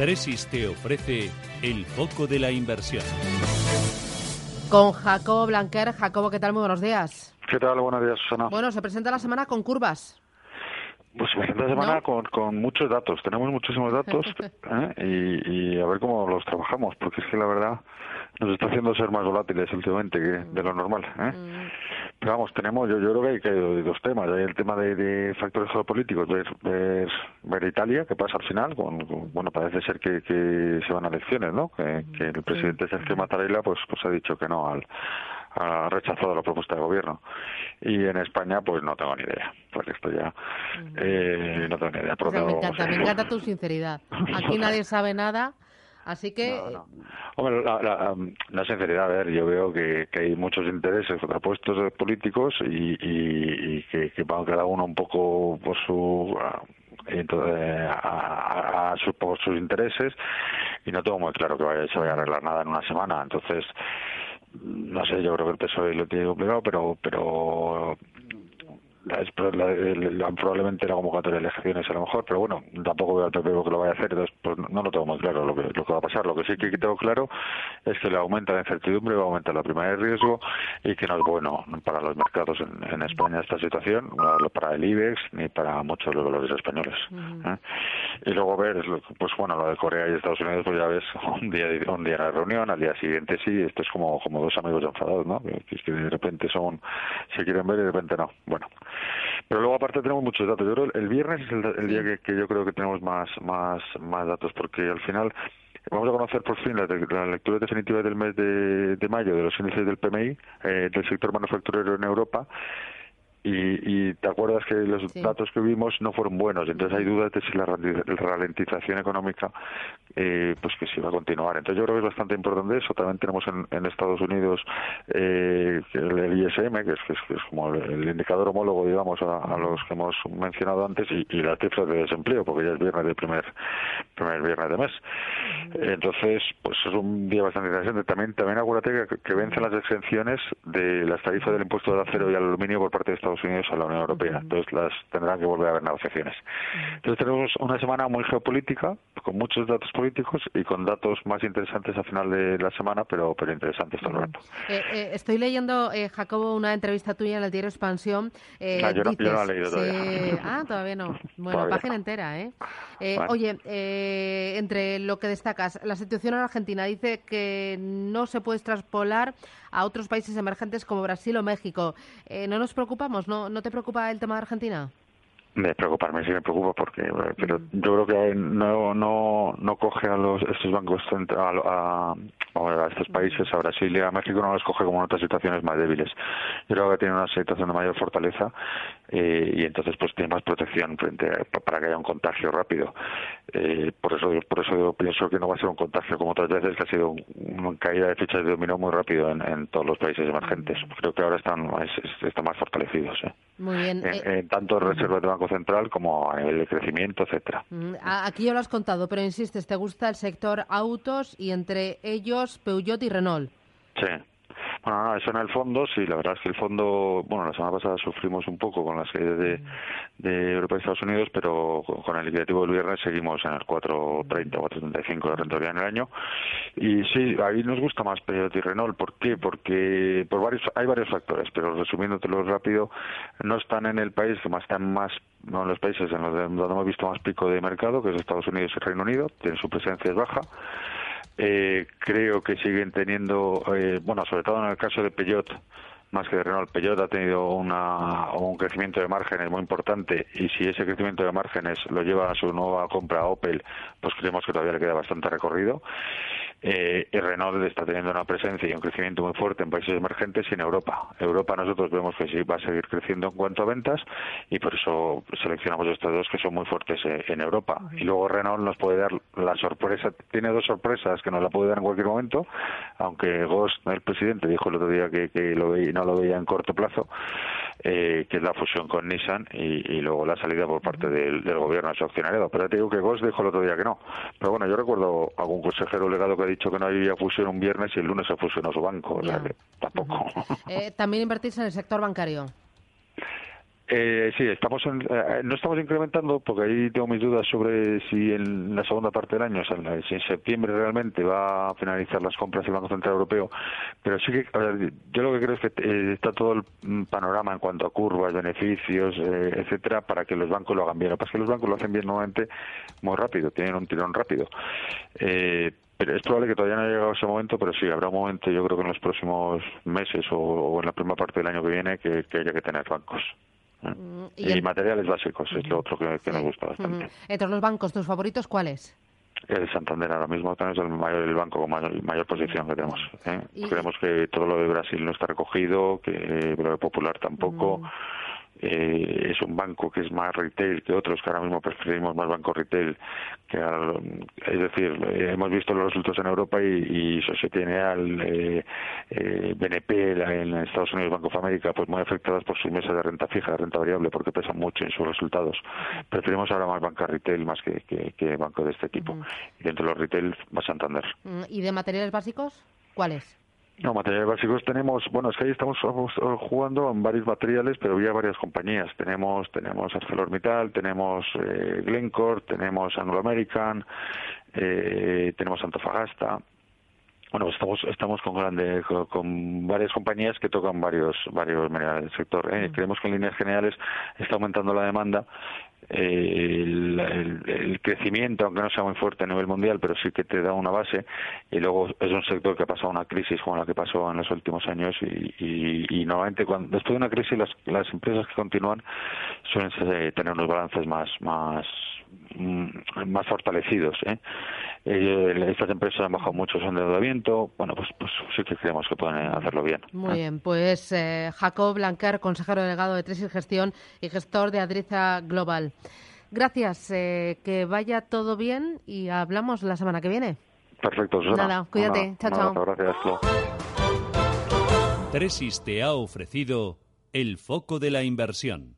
Tresis te ofrece el foco de la inversión. Con Jacobo Blanquer. Jacobo, ¿qué tal? Muy buenos días. ¿Qué tal? Buenos días, Susana. Bueno, se presenta la semana con curvas. Pues se presenta la semana con, con muchos datos. Tenemos muchísimos datos ¿eh? y, y, a ver cómo los trabajamos, porque es que la verdad nos está haciendo ser más volátiles últimamente que de lo normal. ¿eh? Mm. Pero vamos, tenemos, yo, yo creo que hay, que dos temas. Hay el tema de, factores geopolíticos, ver, ver, Italia, qué pasa al final. Con, bueno, parece ser que, que, se van a elecciones, ¿no? Que, que el presidente Sergio Mattarella pues, pues ha dicho que no al ha rechazado la propuesta de gobierno. Y en España, pues no tengo ni idea. Pues esto ya. Eh, no tengo ni idea. me, encanta, me encanta tu sinceridad. Aquí nadie sabe nada. Así que. Hombre, la, sinceridad, a ver, yo veo que, hay muchos intereses contrapuestos políticos y, y, que, que van cada uno un poco por su. entonces, a, por sus intereses y no tengo muy claro que vaya, se vaya a arreglar nada en una semana. Entonces, no sé, yo creo que el PSOE lo tiene complicado, pero pero es probablemente la convocatoria de elecciones a lo mejor, pero bueno, tampoco veo al PP que lo vaya a hacer, entonces pues no lo tengo muy claro lo que, lo que va a pasar. Lo que sí que tengo claro es que le aumenta la incertidumbre, va a aumentar la prima de riesgo y que no es bueno para los mercados en, España esta situación, no para el IBEX ni para muchos de los valores españoles. ¿eh? Y luego ver, pues bueno, lo de Corea y Estados Unidos, pues ya ves, un día, un día la reunión, al día siguiente sí, esto es como, como dos amigos enfadados, ¿no? Que, que de repente son, se quieren ver y de repente no. Bueno, pero luego aparte tenemos muchos datos. Yo creo el viernes es el, día que, yo creo que tenemos más, más, más datos, porque al final vamos a conocer por fin la, lectura definitiva del mes de, de, mayo de los índices del PMI, eh, del sector manufacturero en Europa y, y, te acuerdas que los datos que vimos no fueron buenos, entonces hay dudas de si la ralentización económica eh, pues que si va a continuar. Entonces yo creo que es bastante importante eso. También tenemos en, en Estados Unidos eh, el, ISM, que es, que es, como el, indicador homólogo, digamos, a, los que hemos mencionado antes, y, y las cifras de desempleo, porque ya es viernes del primer, primer viernes de mes. Entonces, pues es un día bastante interesante. También, también acuérdate que, que vencen las exenciones de las tarifas del impuesto del acero y al aluminio por parte de Estados Estados Unidos a la Unión Europea. Entonces las tendrán que volver a haber negociaciones. Entonces tenemos una semana muy geopolítica, con muchos datos políticos y con datos más interesantes al final de la semana, pero, pero interesantes todo el rato. Eh, eh, estoy leyendo, eh, Jacobo, una entrevista tuya en el diario Expansión. Ah, yo, no, yo, no, he leído todavía. ah, todavía no. Bueno, página entera, ¿eh? Oye, entre lo que destacas, la situación en Argentina dice que no se puede traspolar a otros países emergentes como Brasil o México. ¿No nos preocupamos? ¿No, ¿No te preocupa el tema de Argentina? De preocuparme, sí me preocupa porque, pero yo creo que no no no coge a los estos bancos a, a, estos países, a Brasil y a México no los coge como en otras situaciones más débiles. Yo creo que tiene una situación de mayor fortaleza eh, y entonces pues tiene más protección frente para que haya un contagio rápido. Eh, por eso por eso yo pienso que no va a ser un contagio como otras veces que ha sido una caída de fichas de dominó muy rápido en, todos los países emergentes. Creo que ahora están están más fortalecidos. ¿eh? Muy bien. En, tanto reservas de Banco Central como el crecimiento, etcétera. Mm, aquí ya lo has contado, pero insistes, te gusta el sector autos y entre ellos Peugeot y Renault. Sí. Bueno, no, eso en el fondo, sí, la verdad es que el fondo, bueno, la semana pasada sufrimos un poco con las caídas de, de Europa y Estados Unidos, pero con el liquidativo del viernes seguimos en el 4.30 o 4.35 de rentabilidad en el año. Y sí, ahí nos gusta más Peugeot y Renault. ¿Por qué? Porque por varios, hay varios factores, pero resumiéndotelo rápido, no están en el país que más están más no en los países en los donde hemos visto más pico de mercado, que es Estados Unidos y Reino Unido, tienen su presencia es baja. Eh, creo que siguen teniendo, eh, bueno, sobre todo en el caso de Peugeot, más que de Renault, Peugeot ha tenido una, un crecimiento de márgenes muy importante y si ese crecimiento de márgenes lo lleva a su nueva compra Opel, pues creemos que todavía le queda bastante recorrido eh, y Renault está teniendo una presencia y un crecimiento muy fuerte en países emergentes y en Europa. Europa nosotros vemos que sí va a seguir creciendo en cuanto a ventas y por eso seleccionamos estos dos que son muy fuertes eh, en Europa. Y luego Renault nos puede dar la sorpresa, tiene dos sorpresas que nos la puede dar en cualquier momento, aunque Ghost, el presidente, dijo el otro día que, que lo veía, no lo veía en corto plazo, eh, que es la fusión con Nissan y, luego la salida por parte del, gobierno a su accionariado. Pero te digo que Ghost dijo el otro día que no. Pero bueno, yo recuerdo algún consejero legado que dicho que no había fusión un viernes y el lunes se fusionó su banco. O sea que tampoco. Eh, ¿También invertirse en el sector bancario? Eh, sí, estamos eh, no estamos incrementando porque ahí tengo mis dudas sobre si en la segunda parte del año, o si en septiembre realmente va a finalizar las compras el Banco Central Europeo, pero sí que, yo lo que creo es que eh, está todo el panorama en cuanto a curvas, beneficios, eh, etcétera, para que los bancos lo hagan bien. Lo que pasa es que los bancos lo hacen bien nuevamente muy rápido, tienen un tirón rápido. Eh, pero es probable que todavía no haya llegado ese momento, pero sí, habrá un momento, yo creo que en los próximos meses o, en la primera parte del año que viene, que haya que tener bancos. Mm, y, materiales básicos es lo otro que, nos gusta bastante. Entre los bancos, ¿tus favoritos cuáles? El Santander ahora mismo también es el mayor el banco con mayor, posición que tenemos. ¿eh? Creemos que todo lo de Brasil no está recogido, que lo de Popular tampoco. Mm eh, es un banco que es más retail que otros, que ahora mismo preferimos más banco retail. que Es decir, eh, hemos visto los resultados en Europa y, y Societe General, eh, eh, BNP en Estados Unidos, Banco of America, pues muy afectadas por sus mesas de renta fija, de renta variable, porque pesan mucho en sus resultados. Preferimos ahora más banca retail más que, que, banco de este tipo. Y dentro de los retail, más Santander. Mm, ¿Y de materiales básicos? ¿Cuáles? No, materiales básicos tenemos, bueno, es que ahí estamos jugando en varios materiales, pero había varias compañías. Tenemos tenemos ArcelorMittal, tenemos eh, Glencore, tenemos Anglo American, eh, tenemos Antofagasta. Bueno, estamos estamos con grande, con, varias compañías que tocan varios varios minerales del sector. ¿eh? Mm. Creemos que en líneas generales está aumentando la demanda el, crecimiento, aunque no sea muy fuerte a nivel mundial, pero sí que te da una base. Y luego es un sector que ha pasado una crisis como la que pasó en los últimos años. Y, y, normalmente, cuando, después de una crisis, las, las empresas que continúan suelen tener unos balances más, más, mm, más fortalecidos. ¿eh? Eh, estas empresas han bajado mucho su endeudamiento. Bueno, pues, pues sí que creemos que pueden hacerlo bien. Muy bien, pues eh, Jacob Blanquer, consejero delegado de Tresis Gestión y gestor de Adriza Global. Gracias, eh, que vaya todo bien y hablamos la semana que viene. Perfecto, Susana. Nada, cuídate. chao, chao. Gracias, Tresis te ha ofrecido el foco de la inversión.